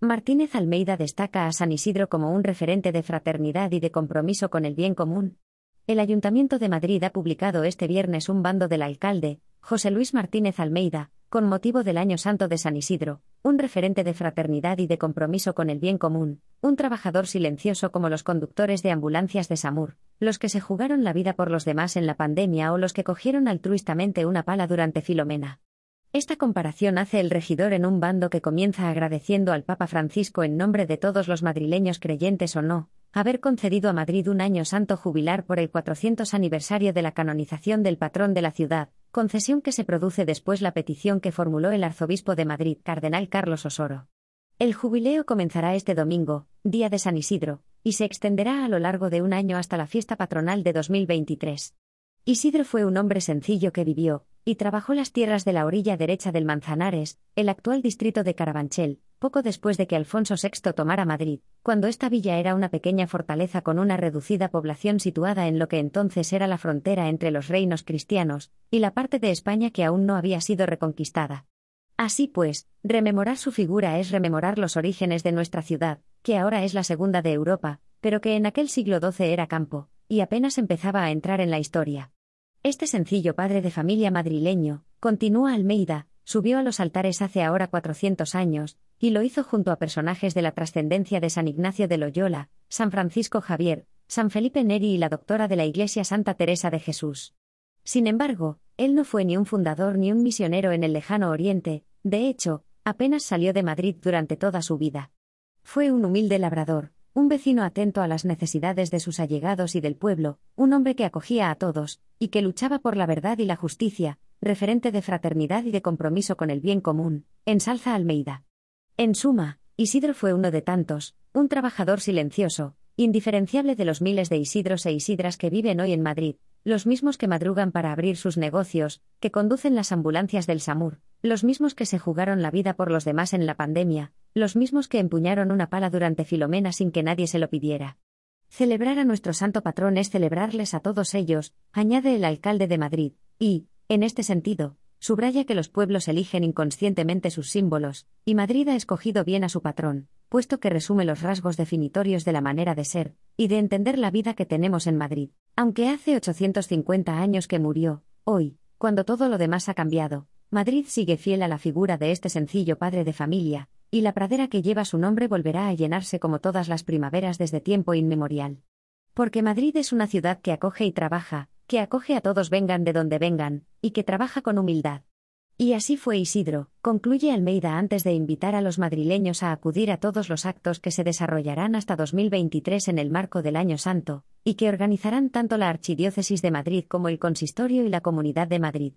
Martínez Almeida destaca a San Isidro como un referente de fraternidad y de compromiso con el bien común. El Ayuntamiento de Madrid ha publicado este viernes un bando del alcalde, José Luis Martínez Almeida, con motivo del Año Santo de San Isidro, un referente de fraternidad y de compromiso con el bien común, un trabajador silencioso como los conductores de ambulancias de SAMUR, los que se jugaron la vida por los demás en la pandemia o los que cogieron altruistamente una pala durante Filomena. Esta comparación hace el regidor en un bando que comienza agradeciendo al Papa Francisco en nombre de todos los madrileños creyentes o no, haber concedido a Madrid un año santo jubilar por el 400 aniversario de la canonización del patrón de la ciudad, concesión que se produce después la petición que formuló el arzobispo de Madrid, cardenal Carlos Osoro. El jubileo comenzará este domingo, día de San Isidro, y se extenderá a lo largo de un año hasta la fiesta patronal de 2023. Isidro fue un hombre sencillo que vivió, y trabajó las tierras de la orilla derecha del Manzanares, el actual distrito de Carabanchel, poco después de que Alfonso VI tomara Madrid, cuando esta villa era una pequeña fortaleza con una reducida población situada en lo que entonces era la frontera entre los reinos cristianos, y la parte de España que aún no había sido reconquistada. Así pues, rememorar su figura es rememorar los orígenes de nuestra ciudad, que ahora es la segunda de Europa, pero que en aquel siglo XII era campo, y apenas empezaba a entrar en la historia. Este sencillo padre de familia madrileño, continúa Almeida, subió a los altares hace ahora 400 años, y lo hizo junto a personajes de la trascendencia de San Ignacio de Loyola, San Francisco Javier, San Felipe Neri y la doctora de la Iglesia Santa Teresa de Jesús. Sin embargo, él no fue ni un fundador ni un misionero en el lejano Oriente, de hecho, apenas salió de Madrid durante toda su vida. Fue un humilde labrador, un vecino atento a las necesidades de sus allegados y del pueblo, un hombre que acogía a todos, y que luchaba por la verdad y la justicia, referente de fraternidad y de compromiso con el bien común, en Salza Almeida. En suma, Isidro fue uno de tantos, un trabajador silencioso, indiferenciable de los miles de Isidros e Isidras que viven hoy en Madrid, los mismos que madrugan para abrir sus negocios, que conducen las ambulancias del SAMUR, los mismos que se jugaron la vida por los demás en la pandemia, los mismos que empuñaron una pala durante Filomena sin que nadie se lo pidiera. Celebrar a nuestro santo patrón es celebrarles a todos ellos, añade el alcalde de Madrid, y, en este sentido, subraya que los pueblos eligen inconscientemente sus símbolos, y Madrid ha escogido bien a su patrón, puesto que resume los rasgos definitorios de la manera de ser, y de entender la vida que tenemos en Madrid. Aunque hace 850 años que murió, hoy, cuando todo lo demás ha cambiado, Madrid sigue fiel a la figura de este sencillo padre de familia, y la pradera que lleva su nombre volverá a llenarse como todas las primaveras desde tiempo inmemorial. Porque Madrid es una ciudad que acoge y trabaja, que acoge a todos vengan de donde vengan, y que trabaja con humildad. Y así fue Isidro, concluye Almeida antes de invitar a los madrileños a acudir a todos los actos que se desarrollarán hasta 2023 en el marco del Año Santo, y que organizarán tanto la Archidiócesis de Madrid como el Consistorio y la Comunidad de Madrid.